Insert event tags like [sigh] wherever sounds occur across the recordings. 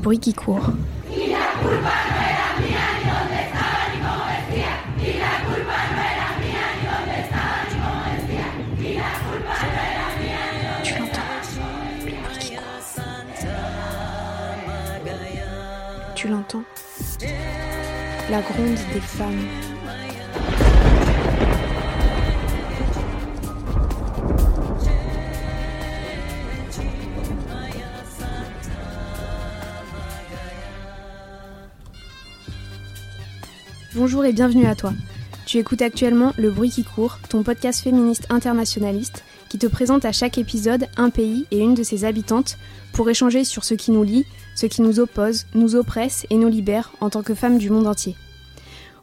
bruit qui court. Tu l'entends. Tu l'entends La gronde des femmes. Bonjour et bienvenue à toi. Tu écoutes actuellement Le Bruit qui court, ton podcast féministe internationaliste qui te présente à chaque épisode un pays et une de ses habitantes pour échanger sur ce qui nous lie, ce qui nous oppose, nous oppresse et nous libère en tant que femmes du monde entier.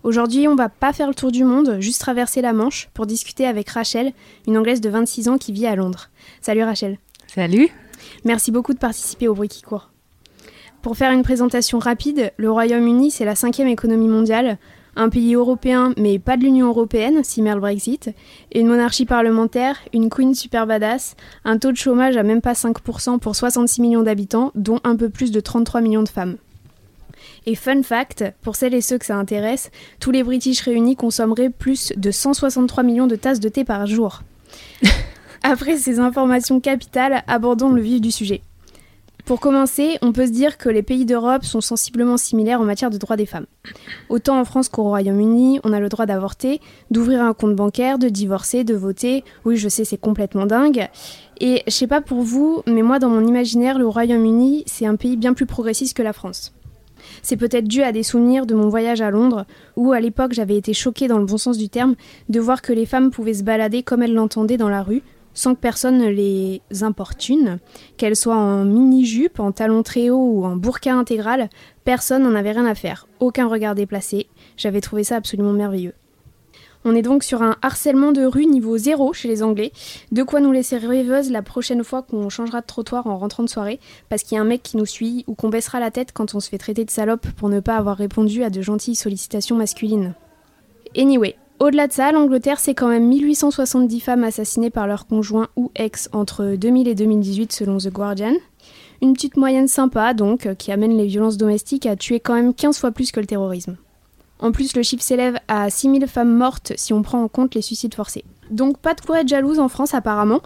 Aujourd'hui, on va pas faire le tour du monde, juste traverser la Manche pour discuter avec Rachel, une Anglaise de 26 ans qui vit à Londres. Salut Rachel. Salut. Merci beaucoup de participer au bruit qui court. Pour faire une présentation rapide, le Royaume-Uni, c'est la cinquième économie mondiale, un pays européen mais pas de l'Union européenne, si le Brexit, une monarchie parlementaire, une queen super badass, un taux de chômage à même pas 5% pour 66 millions d'habitants, dont un peu plus de 33 millions de femmes. Et fun fact, pour celles et ceux que ça intéresse, tous les British réunis consommeraient plus de 163 millions de tasses de thé par jour. [laughs] Après ces informations capitales, abordons le vif du sujet. Pour commencer, on peut se dire que les pays d'Europe sont sensiblement similaires en matière de droits des femmes. Autant en France qu'au Royaume-Uni, on a le droit d'avorter, d'ouvrir un compte bancaire, de divorcer, de voter. Oui, je sais, c'est complètement dingue. Et je sais pas pour vous, mais moi, dans mon imaginaire, le Royaume-Uni, c'est un pays bien plus progressiste que la France. C'est peut-être dû à des souvenirs de mon voyage à Londres, où à l'époque j'avais été choquée dans le bon sens du terme de voir que les femmes pouvaient se balader comme elles l'entendaient dans la rue, sans que personne ne les importune. Qu'elles soient en mini-jupe, en talons très hauts ou en burqa intégral, personne n'en avait rien à faire. Aucun regard déplacé. J'avais trouvé ça absolument merveilleux. On est donc sur un harcèlement de rue niveau zéro chez les Anglais. De quoi nous laisser rêveuses la prochaine fois qu'on changera de trottoir en rentrant de soirée, parce qu'il y a un mec qui nous suit, ou qu'on baissera la tête quand on se fait traiter de salope pour ne pas avoir répondu à de gentilles sollicitations masculines. Anyway, au-delà de ça, l'Angleterre, c'est quand même 1870 femmes assassinées par leur conjoint ou ex entre 2000 et 2018 selon The Guardian. Une petite moyenne sympa donc, qui amène les violences domestiques à tuer quand même 15 fois plus que le terrorisme. En plus, le chiffre s'élève à 6000 femmes mortes si on prend en compte les suicides forcés. Donc pas de quoi être jalouse en France apparemment.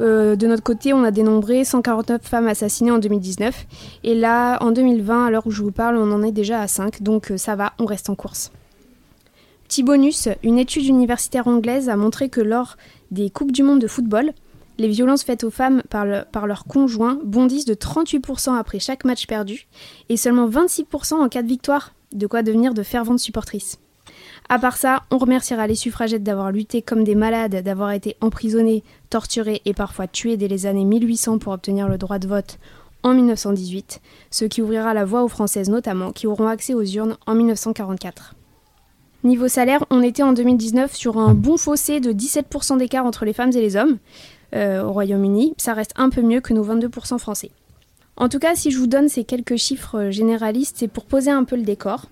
Euh, de notre côté, on a dénombré 149 femmes assassinées en 2019. Et là, en 2020, à l'heure où je vous parle, on en est déjà à 5. Donc euh, ça va, on reste en course. Petit bonus, une étude universitaire anglaise a montré que lors des Coupes du Monde de football, les violences faites aux femmes par, le, par leurs conjoints bondissent de 38% après chaque match perdu et seulement 26% en cas de victoire, de quoi devenir de ferventes supportrices. À part ça, on remerciera les suffragettes d'avoir lutté comme des malades, d'avoir été emprisonnées, torturées et parfois tuées dès les années 1800 pour obtenir le droit de vote en 1918, ce qui ouvrira la voie aux Françaises notamment, qui auront accès aux urnes en 1944. Niveau salaire, on était en 2019 sur un bon fossé de 17% d'écart entre les femmes et les hommes euh, au Royaume-Uni. Ça reste un peu mieux que nos 22% français. En tout cas, si je vous donne ces quelques chiffres généralistes, c'est pour poser un peu le décor,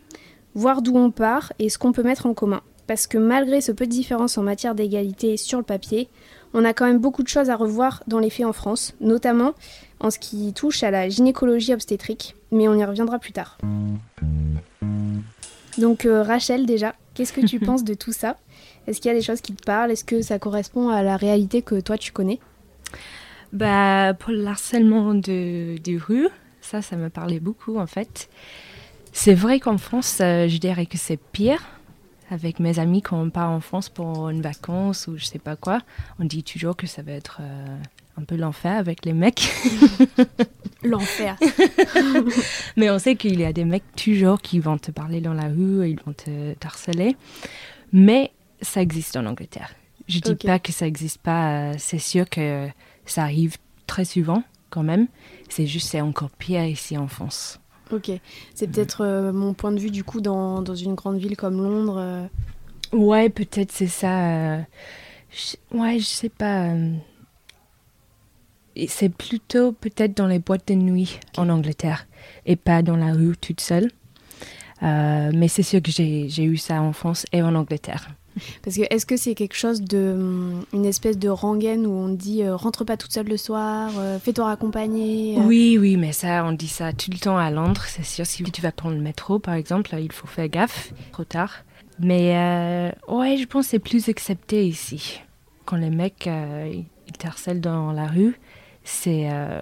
voir d'où on part et ce qu'on peut mettre en commun. Parce que malgré ce peu de différence en matière d'égalité sur le papier, on a quand même beaucoup de choses à revoir dans les faits en France, notamment en ce qui touche à la gynécologie obstétrique, mais on y reviendra plus tard. Donc euh, Rachel déjà, qu'est-ce que tu [laughs] penses de tout ça? Est-ce qu'il y a des choses qui te parlent? Est-ce que ça correspond à la réalité que toi tu connais? Bah, Pour le harcèlement de, de rue, ça, ça me parlait beaucoup en fait. C'est vrai qu'en France, euh, je dirais que c'est pire. Avec mes amis, quand on part en France pour une vacance ou je sais pas quoi, on dit toujours que ça va être euh, un peu l'enfer avec les mecs. [laughs] l'enfer. [laughs] Mais on sait qu'il y a des mecs toujours qui vont te parler dans la rue, ils vont te harceler. Mais ça existe en Angleterre. Je dis Ok. pas que ça existe pas. euh, C'est sûr que ça arrive très souvent quand même. C'est juste c'est encore pire ici en France. Ok, c'est peut-être euh, mon point de vue du coup dans, dans une grande ville comme Londres. euh. Ouais, peut-être c'est ça. euh, je- ouais, je sais pas. C'est plutôt peut-être dans les boîtes de nuit en Angleterre et pas dans la rue toute seule. Euh, mais c'est sûr que j'ai j'ai eu ça en France et en Angleterre. Parce que est-ce que c'est quelque chose de hum, une espèce de rengaine où on dit euh, rentre pas toute seule le soir, euh, fais-toi raccompagner. euh? Oui, oui, mais ça, on dit ça tout le temps à Londres. C'est sûr, si tu vas prendre le métro, par exemple, il faut faire gaffe, trop tard. Mais ouais, je pense que c'est plus accepté ici. Quand les mecs, ils te harcèlent dans la rue, c'est euh,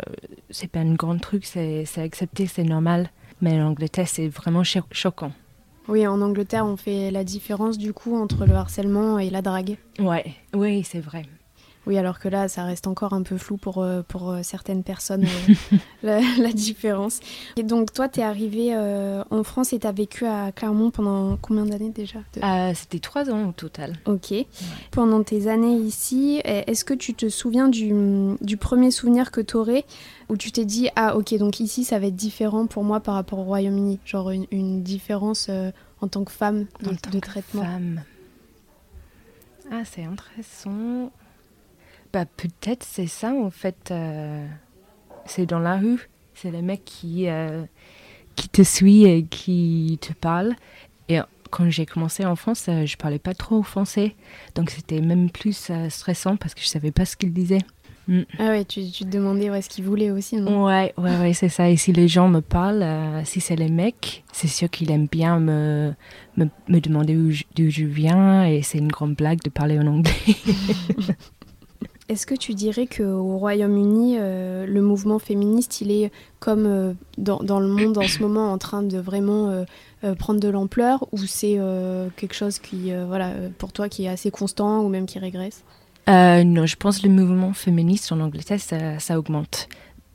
c'est pas un grand truc, c'est c'est accepté, c'est normal. Mais en Angleterre, c'est vraiment cho- choquant. Oui, en Angleterre, on fait la différence du coup entre le harcèlement et la drague. Ouais, oui, c'est vrai. Oui, alors que là, ça reste encore un peu flou pour, euh, pour euh, certaines personnes, euh, [laughs] la, la différence. Et donc, toi, t'es arrivé euh, en France et t'as vécu à Clermont pendant combien d'années déjà Euh, C'était trois ans au total. Ok. Pendant tes années ici, est-ce que tu te souviens du, du premier souvenir que tu aurais où tu t'es dit Ah, ok, donc ici ça va être différent pour moi par rapport au Royaume-Uni? Genre une, une différence euh, en tant que femme de, En tant de que traitement? femme. Ah, c'est intéressant. Bah, peut-être c'est ça, en fait. euh, c'est dans la rue. C'est les mecs qui, euh, qui te suivent et qui te parlent. Et quand j'ai commencé en France, euh, je parlais pas trop français. Donc c'était même plus stressant parce que je savais pas ce qu'ils disaient. Ah ouais, tu, tu te demandais où est-ce qu'ils voulaient aussi, non? Ouais, ouais, ouais, c'est ça. Et si les gens me parlent, si c'est les mecs, c'est sûr qu'ils aiment bien me, me, me demander où je- d'où je viens. Et c'est une grande blague de parler en anglais. [laughs] Est-ce que tu dirais qu'au Royaume-Uni, euh, le mouvement féministe, il est comme euh, dans, dans le monde en ce moment en train de vraiment euh, prendre de l'ampleur ou c'est quelque chose qui, voilà, pour toi, qui est assez constant ou même qui régresse? Non, je pense que le mouvement féministe en Angleterre, ça, ça augmente.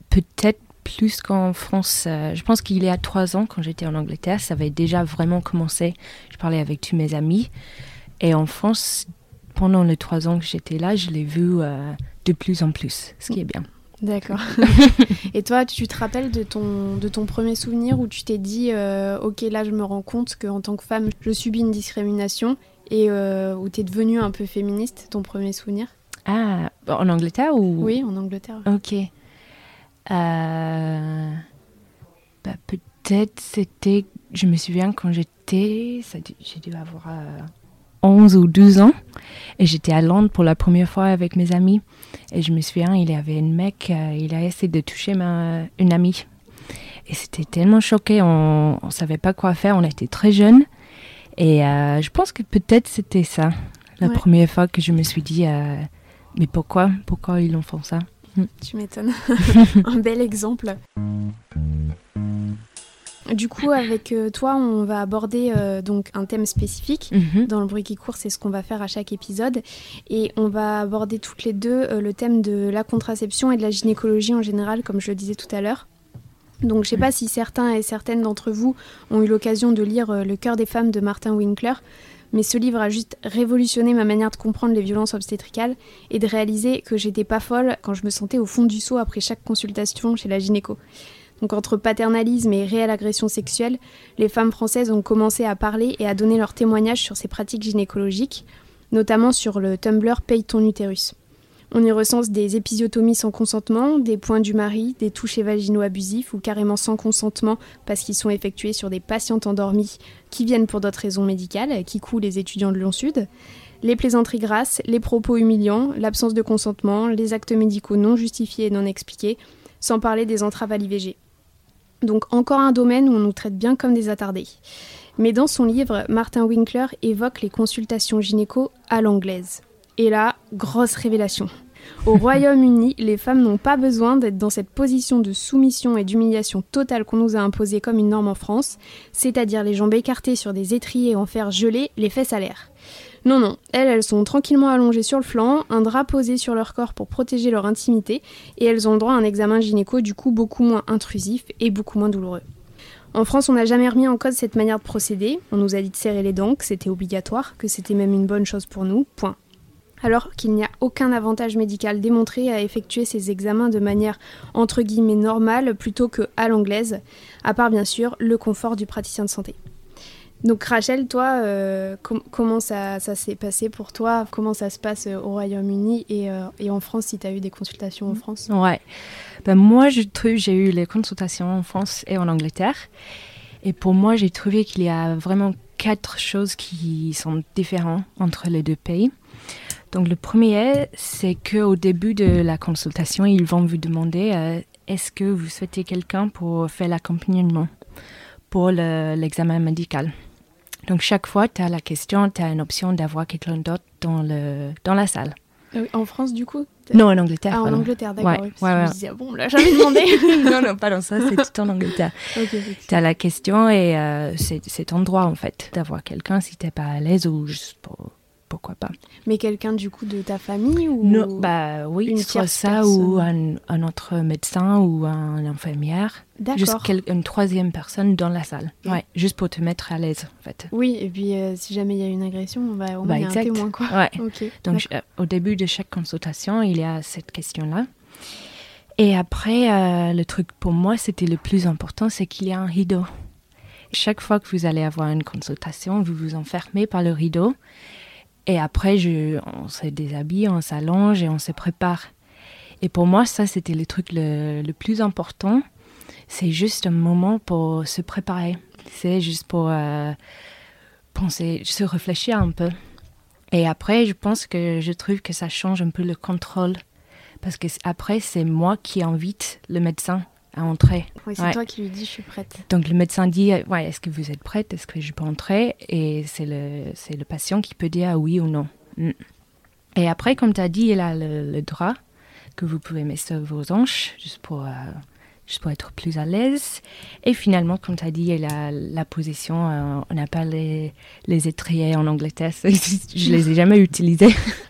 Peut-être plus qu'en France. Je pense qu'il y a trois ans, quand j'étais en Angleterre, ça avait déjà vraiment commencé. Je parlais avec tous mes amis. Et en France, pendant les trois ans que j'étais là, je l'ai vu euh, de plus en plus, ce qui est bien. D'accord. [laughs] Et toi, tu te rappelles de ton, de ton premier souvenir où tu t'es dit, euh, ok, là, je me rends compte qu'en tant que femme, je subis une discrimination et euh, où tu es devenue un peu féministe, ton premier souvenir? Ah, en Angleterre ou? Oui, en Angleterre. Ok. Euh, bah, peut-être c'était. Je me souviens quand j'étais. J'ai dû avoir 11 ou 12 ans. Et j'étais à Londres pour la première fois avec mes amis. Et je me souviens, il y avait un mec, euh, il a essayé de toucher ma, une amie. Et c'était tellement choqué, on ne savait pas quoi faire, on était très jeunes. Et euh, je pense que peut-être c'était ça, la Ouais. première fois que je me suis dit, euh, mais pourquoi Pourquoi ils en font ça? Tu m'étonnes. [laughs] un bel exemple. Du coup, avec euh, toi, on va aborder euh, donc un thème spécifique. Mhm. Dans le bruit qui court, c'est ce qu'on va faire à chaque épisode. Et on va aborder toutes les deux euh, le thème de la contraception et de la gynécologie en général, comme je le disais tout à l'heure. Donc je sais pas si certains et certaines d'entre vous ont eu l'occasion de lire euh, Le cœur des femmes de Martin Winkler, mais ce livre a juste révolutionné ma manière de comprendre les violences obstétricales et de réaliser que j'étais pas folle quand je me sentais au fond du seau après chaque consultation chez la gynéco. Donc entre paternalisme et réelle agression sexuelle, les femmes françaises ont commencé à parler et à donner leur témoignage sur ces pratiques gynécologiques, notamment sur le Tumblr Paye ton utérus. On y recense des épisiotomies sans consentement, des points du mari, des touchés vaginaux abusifs ou carrément sans consentement parce qu'ils sont effectués sur des patientes endormies qui viennent pour d'autres raisons médicales, qui couent les étudiants de Lyon Sud, les plaisanteries grasses, les propos humiliants, l'absence de consentement, les actes médicaux non justifiés et non expliqués, sans parler des entraves à l'IVG. Donc encore un domaine où on nous traite bien comme des attardés. Mais dans son livre, Martin Winkler évoque les consultations gynéco à l'anglaise. Et là, grosse révélation. Au [laughs] Royaume-Uni, les femmes n'ont pas besoin d'être dans cette position de soumission et d'humiliation totale qu'on nous a imposée comme une norme en France, c'est-à-dire les jambes écartées sur des étriers en fer gelé, les fesses à l'air. Non, non, elles, elles sont tranquillement allongées sur le flanc, un drap posé sur leur corps pour protéger leur intimité, et elles ont le droit à un examen gynéco du coup beaucoup moins intrusif et beaucoup moins douloureux. En France, on n'a jamais remis en cause cette manière de procéder, on nous a dit de serrer les dents, que c'était obligatoire, que c'était même une bonne chose pour nous, point. Alors qu'il n'y a aucun avantage médical démontré à effectuer ces examens de manière entre guillemets normale plutôt que à l'anglaise, à part bien sûr le confort du praticien de santé. Donc Rachel, toi, euh, com- comment ça, ça s'est passé pour toi? Comment ça se passe euh, au Royaume-Uni et, euh, et en France si tu as eu des consultations en France? Ouais. Ben, moi, j'ai eu les consultations en France et en Angleterre. Et pour moi, j'ai trouvé qu'il y a vraiment quatre choses qui sont différentes entre les deux pays. Donc le premier, c'est qu'au début de la consultation, ils vont vous demander euh, est-ce que vous souhaitez quelqu'un pour faire l'accompagnement pour l'examen médical? Donc chaque fois, tu as la question, tu as une option d'avoir quelqu'un d'autre dans, le, dans la salle. Euh, en France, du coup Non, en Angleterre. Ah, en Angleterre, d'accord. Ouais, ouais, Je me disais, ah bon, là, j'avais demandé. [laughs] non, non, pas dans ça, c'est tout en Angleterre. [laughs] tu as la question et euh, c'est ton droit, en fait, d'avoir quelqu'un si tu n'es pas à l'aise ou juste pour pourquoi pas. Mais quelqu'un du coup de ta famille ou non, bah oui, soit ça ou un, un, autre médecin ou un infirmière. Juste une troisième personne dans la salle. Ouais, juste pour te mettre à l'aise en fait. Oui, et puis euh, si jamais il y a une agression, bah, au moins bah, il y a un témoin quoi. Ouais. Donc euh, au début de chaque consultation, il y a cette question-là. Et après, euh, le truc pour moi, c'était le plus important, c'est qu'il y a un rideau. Chaque fois que vous allez avoir une consultation, vous vous enfermez par le rideau et après, je, on se déshabille, on s'allonge et on se prépare. Et pour moi, ça, c'était le truc le, plus important. C'est juste un moment pour se préparer. C'est juste pour euh, penser, se réfléchir un peu. Et après, je pense que je trouve que ça change un peu le contrôle. Parce que après, c'est moi qui invite le médecin à entrer. Oui, c'est toi qui lui dis je suis prête. Donc le médecin dit ouais, est-ce que vous êtes prête? Est-ce que je peux entrer Et c'est le, c'est le patient qui peut dire oui ou non. Mm. Et après, comme tu as dit, il a le, drap que vous pouvez mettre sur vos hanches juste pour, euh, juste pour être plus à l'aise. Et finalement, comme tu as dit, il a la position, euh, on pas les, les étriers en Angleterre, [laughs] je les ai jamais utilisés. [laughs]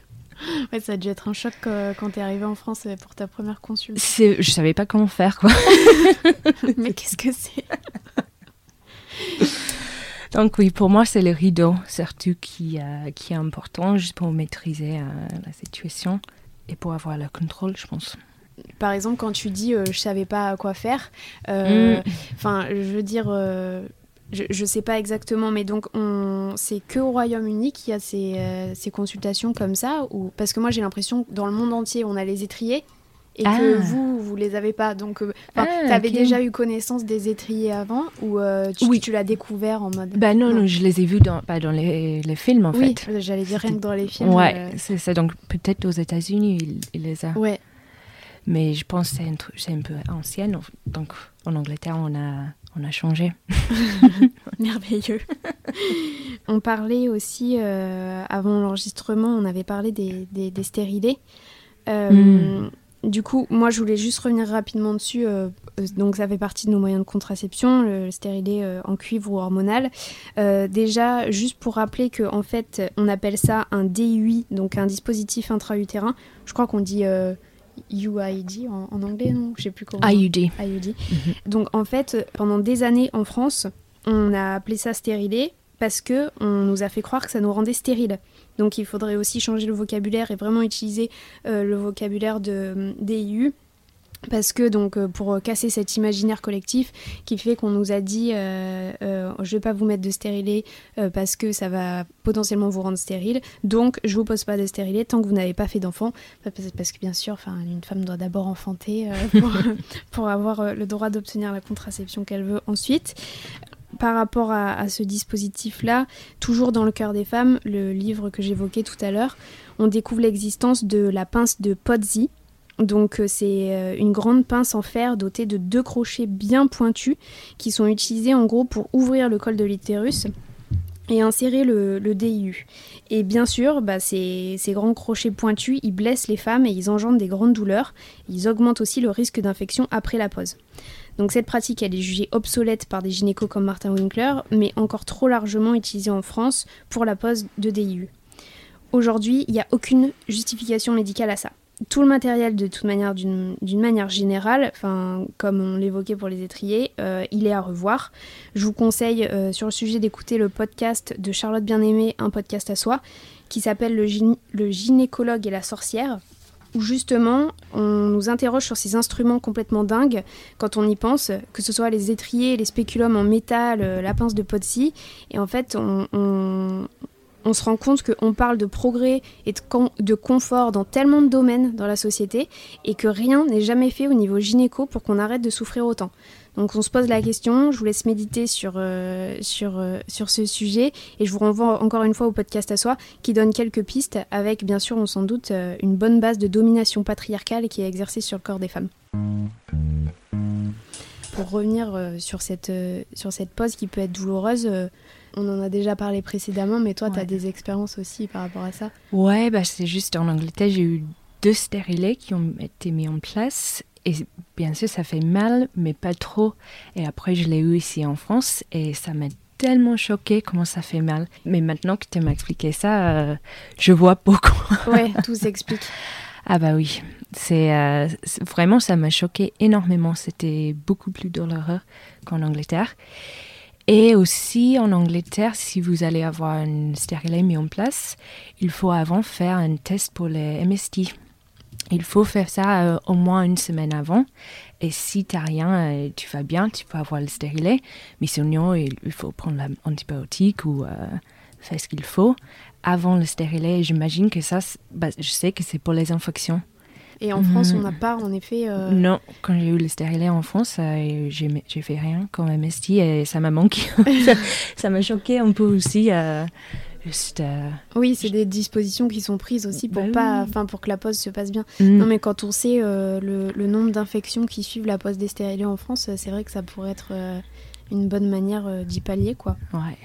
[laughs] Ouais, ça a dû être un choc euh, quand tu es arrivée en France euh, pour ta première consultation. Je savais pas comment faire, quoi. [laughs] Mais qu'est-ce que c'est? [laughs] Donc oui, pour moi, c'est le rideau, surtout, qui, euh, qui est important, juste pour maîtriser la situation et pour avoir le contrôle, je pense par exemple, quand tu dis je savais pas quoi faire, mm. enfin, je veux dire, je ne sais pas exactement, mais donc c'est que au Royaume-Uni qu'il y a ces, euh, ces, consultations comme ça ou Parce que moi j'ai l'impression que dans le monde entier on a les étriers et que ah. vous, vous les avez pas. Donc euh, ah, tu avais déjà eu connaissance des étriers avant ou euh, tu, oui. tu l'as découvert en mode. Bah non, non, je les ai vus dans, bah, dans les, les, films en oui, fait. j'allais dire rien que dans les films. Ouais, c'est ça. Donc peut-être aux États-Unis il, les a. Ouais. Mais je pense que c'est un, un peu ancienne. Donc en Angleterre on a on a changé. [laughs] Merveilleux. [laughs] on parlait aussi, euh, avant l'enregistrement, on avait parlé des, des, stérilés. Euh, hmm. Du coup, moi, je voulais juste revenir rapidement dessus. Euh, donc, ça fait partie de nos moyens de contraception, le stérilet en cuivre ou hormonal. déjà, juste pour rappeler qu'en en fait, on appelle ça un DUI, donc un dispositif intra-utérin. Je crois qu'on dit UID en, en anglais, non Je sais plus comment. IUD. IUD. Mhm. Donc en fait, pendant des années en France, on a appelé ça stérilet parce que on nous a fait croire que ça nous rendait stériles. Donc il faudrait aussi changer le vocabulaire et vraiment utiliser euh, le vocabulaire de DIU parce que donc euh, pour casser cet imaginaire collectif qui fait qu'on nous a dit euh, euh, je vais pas vous mettre de stérilet parce que ça va potentiellement vous rendre stérile. Donc je vous pose pas de stérilet tant que vous n'avez pas fait d'enfant. Parce que bien sûr une femme doit d'abord enfanter [laughs] pour, avoir le droit d'obtenir la contraception qu'elle veut ensuite. Par rapport à, à ce dispositif-là, toujours dans le cœur des femmes, le livre que j'évoquais tout à l'heure, on découvre l'existence de la pince de Pozzi, donc euh, c'est euh, une grande pince en fer dotée de deux crochets bien pointus qui sont utilisés en gros pour ouvrir le col de l'utérus et insérer le, DIU. Et bien sûr, bah, ces, grands crochets pointus, ils blessent les femmes et ils engendrent des grandes douleurs. Ils augmentent aussi le risque d'infection après la pose. Donc cette pratique, elle est jugée obsolète par des gynécos comme Martin Winkler, mais encore trop largement utilisée en France pour la pose de DIU. Aujourd'hui, il n'y a aucune justification médicale à ça tout le matériel, de toute manière, d'une manière générale, comme on l'évoquait pour les étriers, euh, il est à revoir. Je vous conseille euh, sur le sujet d'écouter le podcast de Charlotte Bien-Aimée, un podcast à soi, qui s'appelle le, gynécologue et la sorcière, où justement on nous interroge sur ces instruments complètement dingues quand on y pense, que ce soit les étriers, les spéculums en métal, euh, la pince de Potsy, et en fait on se rend compte qu'on parle de progrès et de, confort dans tellement de domaines dans la société et que rien n'est jamais fait au niveau gynéco pour qu'on arrête de souffrir autant. Donc on se pose la question, je vous laisse méditer sur, euh, euh, ce sujet et je vous renvoie encore une fois au podcast à soi qui donne quelques pistes avec bien sûr on s'en doute euh, une bonne base de domination patriarcale qui est exercée sur le corps des femmes. Pour revenir sur cette pause qui peut être douloureuse, on en a déjà parlé précédemment, mais toi, tu as des expériences aussi par rapport à ça Ouais, bah, c'est juste en Angleterre, j'ai eu deux stérilets qui ont été mis en place et bien sûr, ça fait mal, mais pas trop. Et après, je l'ai eu ici en France et ça m'a tellement choqué comment ça fait mal. Mais maintenant que tu m'as expliqué ça, euh, je vois beaucoup. [laughs] ouais, [laughs] tout s'explique. Ah bah oui, c'est euh, vraiment ça m'a choqué énormément. C'était beaucoup plus douloureux qu'en Angleterre. Et aussi en Angleterre, si vous allez avoir un stérilet mis en place, il faut avant faire un test pour les MST. Il faut faire ça euh, au moins une semaine avant. Et si tu n'as rien, euh, tu vas bien, tu peux avoir le stérilet. Mais sinon, il, faut prendre l'antibiotique ou euh, faire ce qu'il faut. Avant le stérilet, j'imagine que ça, bah, je sais que c'est pour les infections. Et en France, on n'a pas, en effet. Non, quand j'ai eu le stérilet en France, j'ai fait rien comme MST et ça m'a manqué. [laughs] ça m'a choqué un peu aussi. Euh, oui, c'est des dispositions qui sont prises aussi pour, bah pas, enfin pour que la pause se passe bien. Mm. Non, mais quand on sait euh, le, nombre d'infections qui suivent la pause des stérilés en France, c'est vrai que ça pourrait être euh, une bonne manière d'y pallier, quoi. Ouais.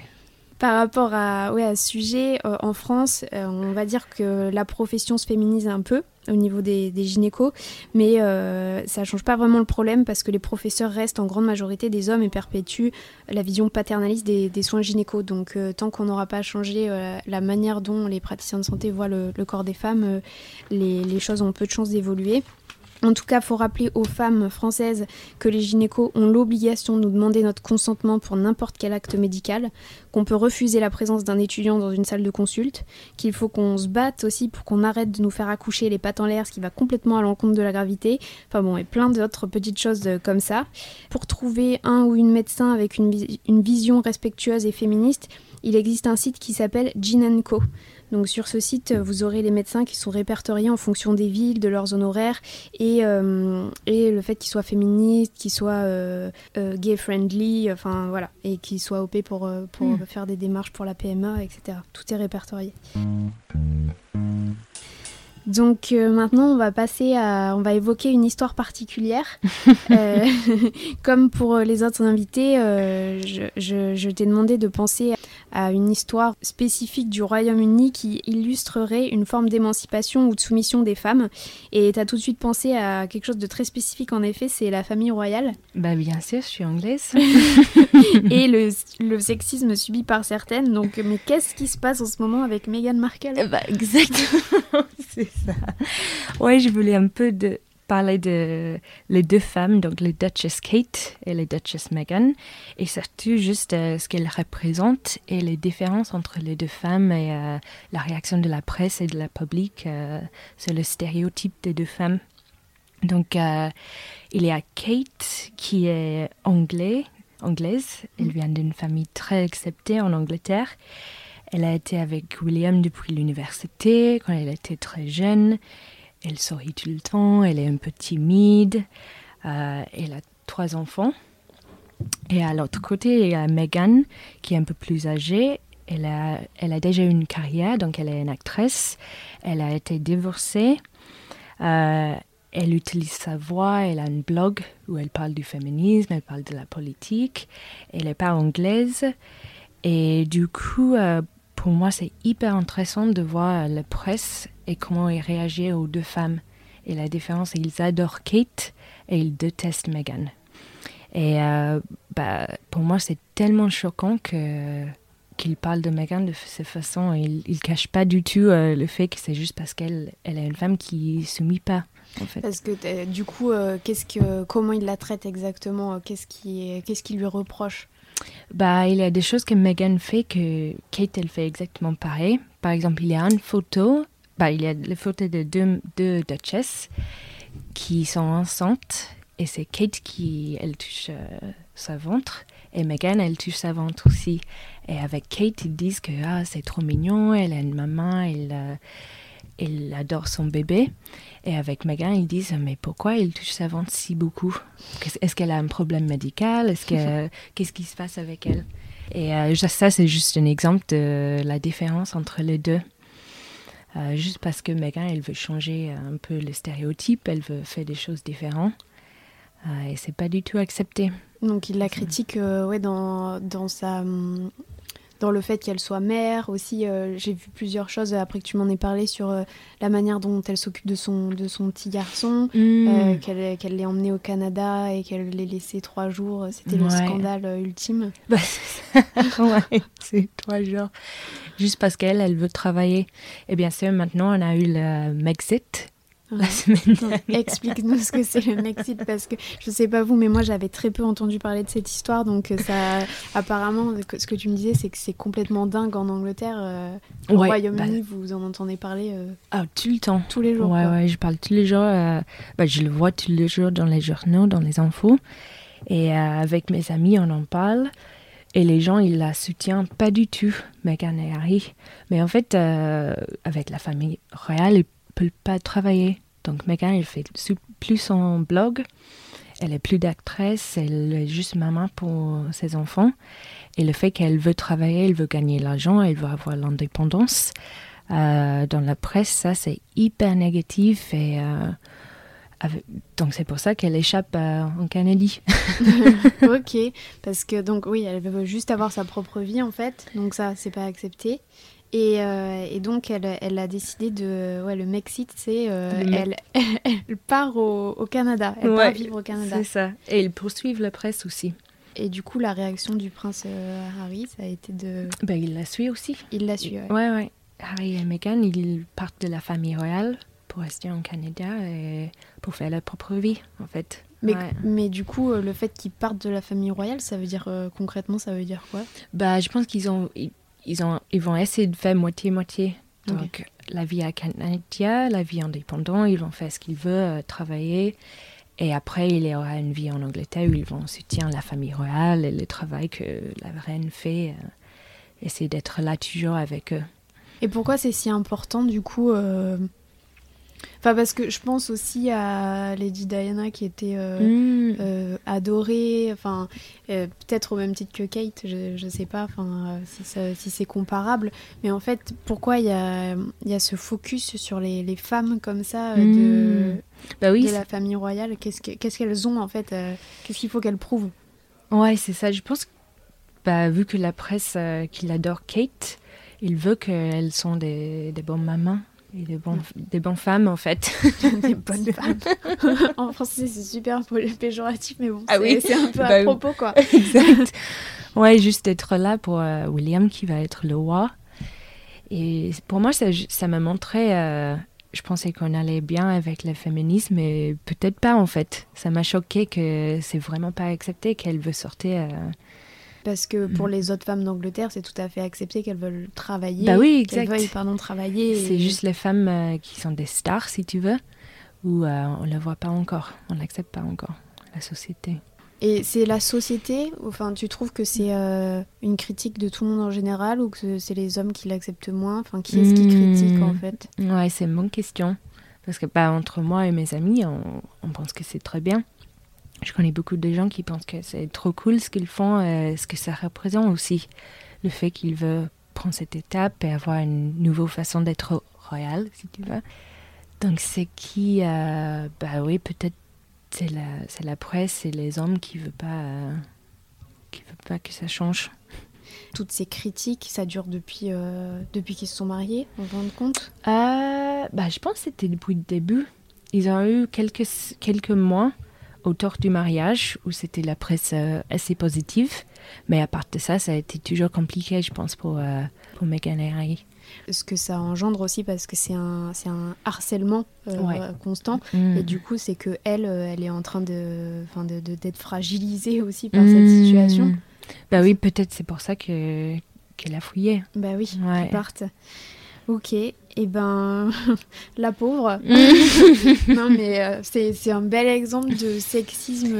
Par rapport à, ouais, à ce sujet, en France, on va dire que la profession se féminise un peu au niveau des, des gynécos, mais euh, ça ne change pas vraiment le problème parce que les professeurs restent en grande majorité des hommes et perpétuent la vision paternaliste des, soins gynécos. Donc euh, tant qu'on n'aura pas changé euh, la manière dont les praticiens de santé voient le, corps des femmes, les, les choses ont peu de chances d'évoluer. En tout cas, il faut rappeler aux femmes françaises que les gynécos ont l'obligation de nous demander notre consentement pour n'importe quel acte médical, qu'on peut refuser la présence d'un étudiant dans une salle de consulte, qu'il faut qu'on se batte aussi pour qu'on arrête de nous faire accoucher les pattes en l'air, ce qui va complètement à l'encontre de la gravité. Enfin bon, et plein d'autres petites choses comme ça. Pour trouver un ou une médecin avec une, une vision respectueuse et féministe, il existe un site qui s'appelle Gin. Donc sur ce site, vous aurez les médecins qui sont répertoriés en fonction des villes, de leurs honoraires et, euh, et le fait qu'ils soient féministes, qu'ils soient euh, euh, gay-friendly, enfin voilà, et qu'ils soient OP pour, pour hmm. faire des démarches pour la PMA, etc. Tout est répertorié. Donc euh, maintenant, on va passer à, on va évoquer une histoire particulière. [laughs] Euh, [laughs] comme pour euh, les autres invités, je, t'ai demandé de penser à une histoire spécifique du Royaume-Uni qui illustrerait une forme d'émancipation ou de soumission des femmes. Et tu as tout de suite pensé à quelque chose de très spécifique, en effet, c'est la famille royale. Bah bien sûr, je suis anglaise. [laughs] Et le, le, sexisme subi par certaines. Donc, mais qu'est-ce qui se passe en ce moment avec Meghan Markle? Bah, Exactement, c'est ça. [laughs] Ouais, je voulais un peu de parler de les deux femmes, donc les Duchess Kate et les Duchess Meghan, et surtout juste euh, ce qu'elles représentent et les différences entre les deux femmes et euh, la réaction de la presse et de la public euh, sur le stéréotype des deux femmes. Donc, il y a Kate qui est anglais, anglaise. Elle vient d'une famille très acceptée en Angleterre. Elle a été avec William depuis l'université, quand elle était très jeune. Elle sourit tout le temps, elle est un peu timide. Euh, elle a trois enfants. Et à l'autre côté, il y a Megan, qui est un peu plus âgée. Elle a, elle a déjà une carrière, donc elle est une actrice. Elle a été divorcée. Euh, elle utilise sa voix, elle a un blog où elle parle du féminisme, elle parle de la politique. Elle n'est pas anglaise. Et du coup, euh, pour moi, c'est hyper intéressant de voir la presse et comment ils réagissent aux deux femmes. Et la différence, ils adorent Kate et ils détestent Meghan. Et euh, bah, pour moi, c'est tellement choquant que qu'il parle de Meghan de cette façon. Il ne cache pas du tout euh, le fait que c'est juste parce qu'elle elle est une femme qui ne soumet pas. Parce que du coup, euh, qu'est-ce que, comment il la traite exactement? Qu'est-ce qui, qu'est-ce qui lui reproche? Bah, il y a des choses que Megan fait que Kate, elle fait exactement pareil. Par exemple, il y a une photo, bah, il y a les photos de deux, deux Duchess qui sont enceintes et c'est Kate qui, elle touche euh, sa ventre Et Meghan, elle touche sa ventre aussi. Et avec Kate, ils disent que ah, c'est trop mignon, elle a une maman, elle, euh, elle adore son bébé. Et avec Meghan, ils disent mais pourquoi elle touche sa ventre si beaucoup? Est-ce qu'elle a un problème médical? Est-ce que [laughs] qu'est-ce qui se passe avec elle? Et euh, ça, c'est juste un exemple de la différence entre les deux. Euh, juste parce que Meghan, elle veut changer un peu le stéréotype, elle veut faire des choses différentes. Euh, et c'est pas du tout accepté. Donc il la critique euh, ouais, dans, dans sa hum, dans le fait qu'elle soit mère aussi. Euh, j'ai vu plusieurs choses après que tu m'en aies parlé sur euh, la manière dont elle s'occupe de son, de son petit garçon, euh, qu'elle qu'elle l'ait emmené au Canada et qu'elle l'ait laissé trois jours. C'était le scandale ultime. [laughs] Bah, c'est ça. ouais, c'est trois jours. Juste parce qu'elle, elle veut travailler. Et bien sûr, maintenant, on a eu le Mexit la Ouais. semaine Donc, dernière. Explique-nous ce que c'est le Mexit parce que je sais pas vous, mais moi j'avais très peu entendu parler de cette histoire. Donc euh, ça, apparemment, ce que tu me disais, c'est que c'est complètement dingue en Angleterre. euh, au Ouais, Royaume-Uni, vous en entendez parler euh, Ah, tout le temps. tous les jours. Ouais, ouais, je parle tous les jours. euh, bah, je le vois tous les jours dans les journaux, dans les infos. Et avec mes amis, on en parle. Et les gens, ils la soutiennent pas du tout, Meghan et Harry. Mais en fait, avec la famille royale, ils ne peuvent pas travailler. Donc Meghan, elle fait plus son blog. Elle est plus d'actrice, elle est juste maman pour ses enfants. Et le fait qu'elle veut travailler, elle veut gagner l'argent, elle veut avoir l'indépendance. Euh, dans la presse, ça c'est hyper négatif et euh, donc c'est pour ça qu'elle échappe euh, en Canadie. [laughs] ok, parce que donc oui, elle veut juste avoir sa propre vie en fait, donc ça c'est pas accepté. Et, euh, et donc elle, elle a décidé de, ouais, le Mexit, c'est euh, elle, [laughs] elle part au, au Canada, elle part Ouais, vivre au Canada. C'est ça. Et ils poursuivent la presse aussi. Et du coup la réaction du prince euh, Harry, ça a été de, Ben, il la suit aussi. il l'a su. ouais. Ouais, ouais. Harry et Meghan, ils partent de la famille royale pour rester en Canada et pour faire leur propre vie, en fait. Mais, Ouais. mais du coup, le fait qu'ils partent de la famille royale, ça veut dire euh, concrètement, ça veut dire quoi? Bah, je pense qu'ils ont, ils, ils ont, ils vont essayer de faire moitié-moitié. Donc, la vie à Canada, la vie indépendante, ils vont faire ce qu'ils veulent, euh, travailler. Et après, il y aura une vie en Angleterre où ils vont soutenir la famille royale et le travail que la reine fait. euh, essayer d'être là toujours avec eux. Et pourquoi c'est si important du coup euh, Enfin, parce que je pense aussi à Lady Diana qui était euh, Mm. euh, adorée, enfin, euh, peut-être au même titre que Kate, je, je sais pas enfin, si, c'est comparable. Mais en fait, pourquoi il y a, y a ce focus sur les, les femmes comme ça de, Mm. Bah oui, de la famille royale? Qu'est-ce que- qu'est-ce qu'elles ont en fait Qu'est-ce qu'il faut qu'elles prouvent? Ouais, c'est ça. Je pense que, bah, vu que la presse qu'il adore Kate, il veut qu'elles sont des, des bonnes mamans et des, bons, des bonnes femmes, en fait. [laughs] Des [laughs] bonnes femmes. en français, c'est super péjoratif, mais bon, Ah c'est oui. c'est un peu [laughs] Bah à oui. propos quoi. exact. Ouais, juste être là pour euh, William qui va être le roi. Et pour moi, ça, ça m'a montré. euh, je pensais qu'on allait bien avec le féminisme, mais peut-être pas en fait. Ça m'a choqué que c'est vraiment pas accepté qu'elle veut sortir. euh, Parce que pour Mm. les autres femmes d'Angleterre, c'est tout à fait accepté qu'elles veulent travailler. Bah oui, exact. veuillent, pardon, travailler. C'est et- juste les femmes euh, qui sont des stars, si tu veux, où euh, on ne le voit pas encore, on l'accepte pas encore, la société. Et c'est la société, enfin, tu trouves que c'est euh, une critique de tout le monde en général ou que c'est les hommes qui l'acceptent moins? Enfin, qui est-ce qui Mm. critique en fait? Ouais, c'est une bonne question. Parce que bah, entre moi et mes amis, on, on pense que c'est très bien. Je connais beaucoup de gens qui pensent que c'est trop cool ce qu'ils font, et ce que ça représente aussi. Le fait qu'ils veulent prendre cette étape et avoir une nouvelle façon d'être royal, si tu veux. Donc c'est qui, euh, bah oui, peut-être c'est la, c'est la presse et les hommes qui ne veulent pas, euh, qui veulent pas que ça change. Toutes ces critiques, ça dure depuis, euh, depuis qu'ils se sont mariés, en fin de compte? Euh, bah, je pense que c'était depuis le début. Ils ont eu quelques, quelques mois autour du mariage où c'était la presse euh, assez positive. Mais à part de ça, ça a été toujours compliqué, je pense, pour, euh, pour Meghan et Harry. Ce que ça engendre aussi parce que c'est un, c'est un harcèlement euh, Ouais. constant? Mm. Et du coup, c'est que elle, elle est en train de, enfin, de, de- d'être fragilisée aussi par cette Mm. situation. Bah oui, peut-être c'est pour ça que qu'elle a fouillé. Bah oui, Ouais. partent. Ok, et eh ben [laughs] la pauvre. [laughs] non mais c'est un bel exemple de sexisme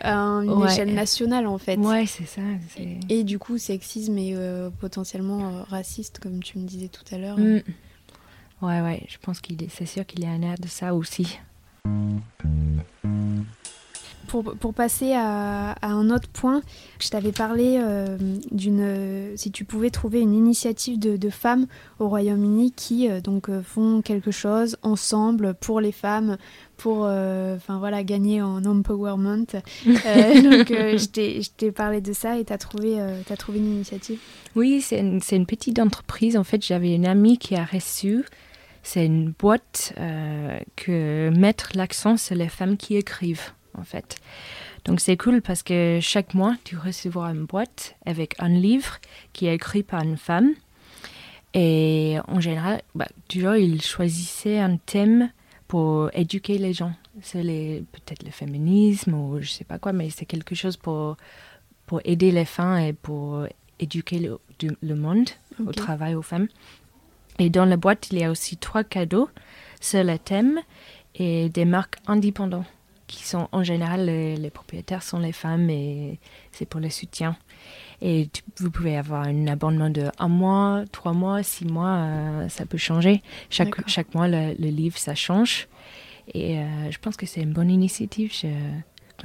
à une échelle nationale en fait. Ouais, c'est ça. Et, du coup, sexisme et potentiellement raciste, comme tu me disais tout à l'heure. Mm. Ouais, ouais, je pense qu'il est, c'est sûr qu'il y a un air de ça aussi. Pour, pour passer à, à, un autre point, je t'avais parlé euh, d'une. si tu pouvais trouver une initiative de, de femmes au Royaume-Uni qui euh, donc euh, font quelque chose ensemble pour les femmes, pour enfin voilà gagner en empowerment. [laughs] donc je t'ai parlé de ça et tu as trouvé as trouvé une initiative? Oui, c'est une, une, petite entreprise. En fait, j'avais une amie qui a reçu c'est une boîte euh, que mettre l'accent sur les femmes qui écrivent, en fait. Donc c'est cool parce que chaque mois, tu recevras une boîte avec un livre qui est écrit par une femme. Et en général, bah, vois, ils choisissaient un thème pour éduquer les gens. C'est peut-être le féminisme ou je sais pas quoi, mais c'est quelque chose pour, pour aider les femmes et pour éduquer le, le monde au travail aux femmes. Et dans la boîte, il y a aussi trois cadeaux sur le thème et des marques indépendantes qui sont en général les, propriétaires sont les femmes et c'est pour le soutien. Et vous pouvez avoir un abonnement de un mois, trois mois, six mois, euh, ça peut changer. Chaque, chaque mois, le, livre, ça change. Et euh, je pense que c'est une bonne initiative. Je,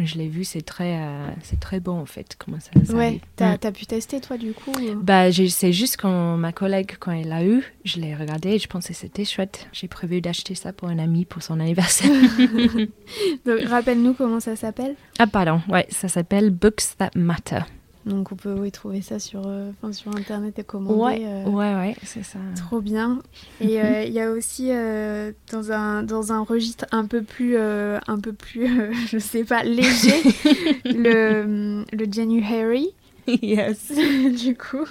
quand je l'ai vu, c'est très, euh, c'est très bon en fait. Comment ça, ça Ouais, t'as mm. as pu tester toi du coup Bah, c'est juste quand ma collègue, quand elle l'a eu, je l'ai regardé et je pensais que c'était chouette. J'ai prévu d'acheter ça pour un ami pour son anniversaire. [laughs] [laughs] rappelle-nous comment ça s'appelle Ah, pardon, ouais, ça s'appelle Books That Matter. Donc on peut oui, trouver ça sur, euh, sur Internet et commander. Ouais, euh, ouais, ouais c'est ça. Trop bien. [laughs] Et euh, il y a aussi dans, un, dans un registre un peu plus, un peu plus [laughs] je sais pas, léger, [laughs] le, le January. Yes. du coup.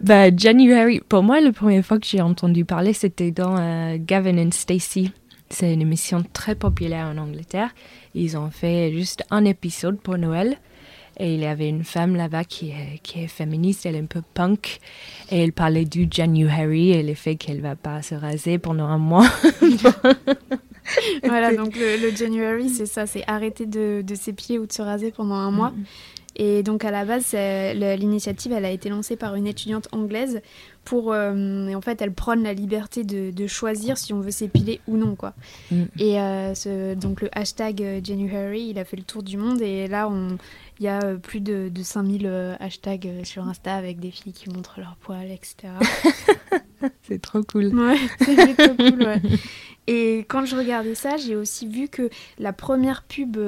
Bah, January, pour moi, la première fois que j'ai entendu parler, c'était dans Gavin and Stacey. C'est une émission très populaire en Angleterre. Ils ont fait juste un épisode pour Noël. Et il y avait une femme là-bas qui est, qui est féministe, elle est un peu punk. Et elle parlait du January et le fait qu'elle va pas se raser pendant un mois. [laughs] voilà, donc le, January, c'est ça, c'est arrêter de, de s'épiler ou de se raser pendant un mois. Mm. Et donc à la base, l'initiative, elle a été lancée par une étudiante anglaise pour, euh, en fait, elle prône la liberté de, de choisir si on veut s'épiler ou non, quoi. Mm. Et euh, ce, donc le hashtag euh, January, il a fait le tour du monde et là, on, il y a euh, plus de, de 5000 euh, hashtags euh, sur Insta avec des filles qui montrent leur poils, etc. [laughs] c'est trop cool. Ouais, [laughs] c'est trop cool, ouais. Et quand je regardais ça, j'ai aussi vu que la première pub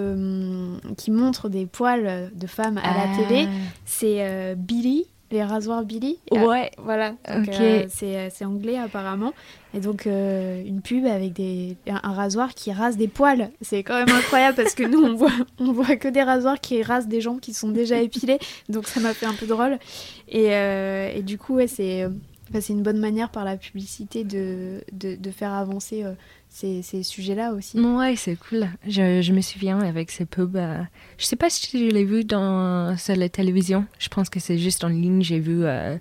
qui montre des poils de femmes à la télé, ah. c'est Billy les rasoirs Billy. Ouais. voilà. Euh, euh, c'est anglais apparemment. Et donc euh, une pub avec des, un, rasoir qui rase des poils. C'est quand même incroyable parce que nous on voit, [laughs] on voit que des rasoirs qui rasent des gens qui sont déjà épilés. Donc ça m'a fait un peu drôle. Et, et du coup, ouais, c'est c'est une bonne manière par la publicité de, de, de faire avancer ces, ces sujets-là aussi. Ouais, c'est cool. Je, je, me souviens avec ces pubs. Euh, je sais pas si je l'ai vu dans, sur la télévision. Je pense que c'est juste en ligne. J'ai vu euh,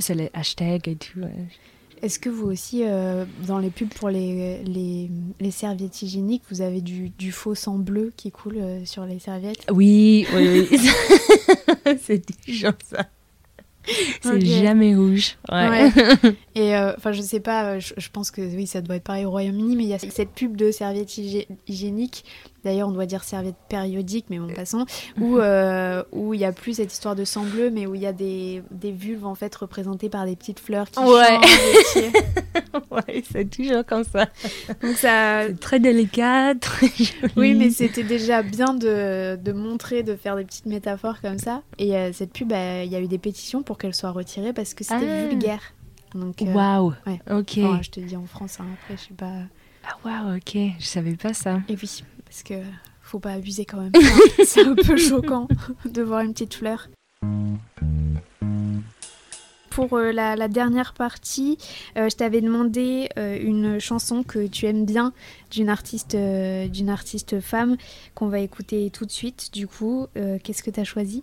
sur les hashtags et tout. Est-ce que vous aussi, euh, dans les pubs pour les, les, les, serviettes hygiéniques, vous avez du, du faux sang bleu qui coule euh, sur les serviettes? Oui, oui, oui. [laughs] c'est déjà ça. C'est jamais rouge. Ouais. [laughs] [laughs] Et euh, enfin, je sais pas, je, je, pense que oui, ça doit être pareil au Royaume-Uni, mais il y a cette pub de serviettes hygiéniques D'ailleurs, on doit dire serviette périodique, mais bon, passons. Où euh, où il y a plus cette histoire de sang bleu, mais où il y a des, des vulves en fait représentées par des petites fleurs qui ouais. [laughs] ouais, c'est toujours comme ça. Donc ça, c'est très délicat, [laughs] très joli. Oui, mais c'était déjà bien de, de, montrer, de faire des petites métaphores comme ça. Et euh, cette pub, bah, il y a eu des pétitions pour qu'elle soit retirée parce que c'était ah. vulgaire. Donc, euh, waouh. Ouais. Ok. je te dis en France, hein, après, je sais pas. Ah waouh, ok, je savais pas ça. Et oui parce que faut pas abuser quand même. [laughs] C'est un peu choquant [laughs] de voir une petite fleur. Pour euh, la, dernière partie, euh, je t'avais demandé euh, une chanson que tu aimes bien d'une artiste, d'une artiste femme qu'on va écouter tout de suite. Du coup, qu'est-ce que tu as choisi?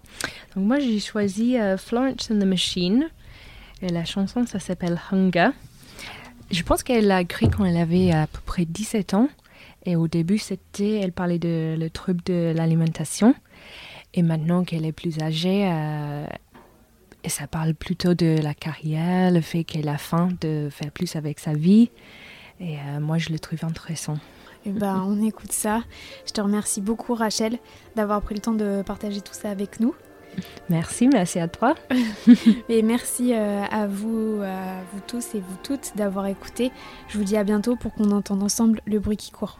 Donc moi j'ai choisi Florence and the Machine. Et la chanson, ça s'appelle Hunger. Je pense qu'elle l'a écrit quand elle avait à peu près 17 ans. Et au début, c'était, elle parlait de le trouble de l'alimentation. Et maintenant qu'elle est plus âgée, euh, et ça parle plutôt de la carrière, le fait qu'elle a faim de faire plus avec sa vie. Et euh, moi, je le trouve intéressant. Et eh ben, on écoute ça. Je te remercie beaucoup, Rachel, d'avoir pris le temps de partager tout ça avec nous. Merci, merci à toi. [laughs] et merci euh, à vous, à vous tous et vous toutes d'avoir écouté. Je vous dis à bientôt pour qu'on entende ensemble le bruit qui court.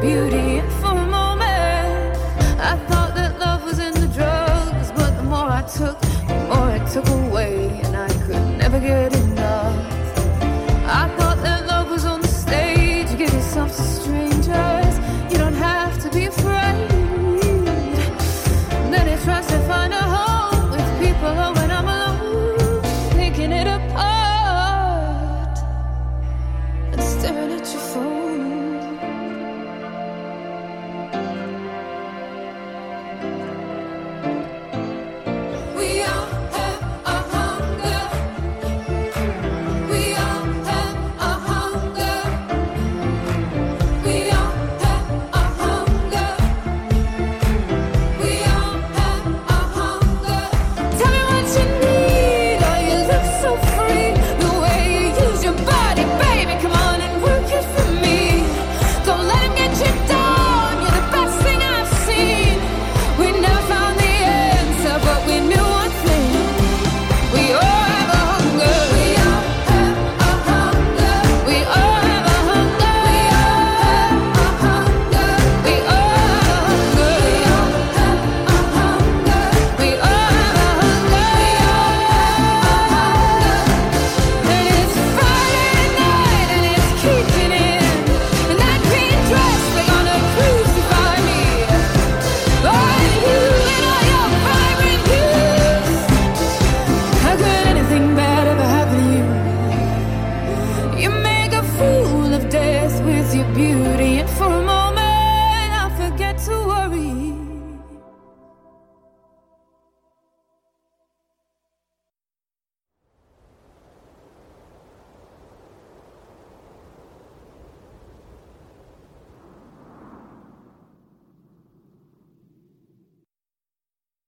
beauty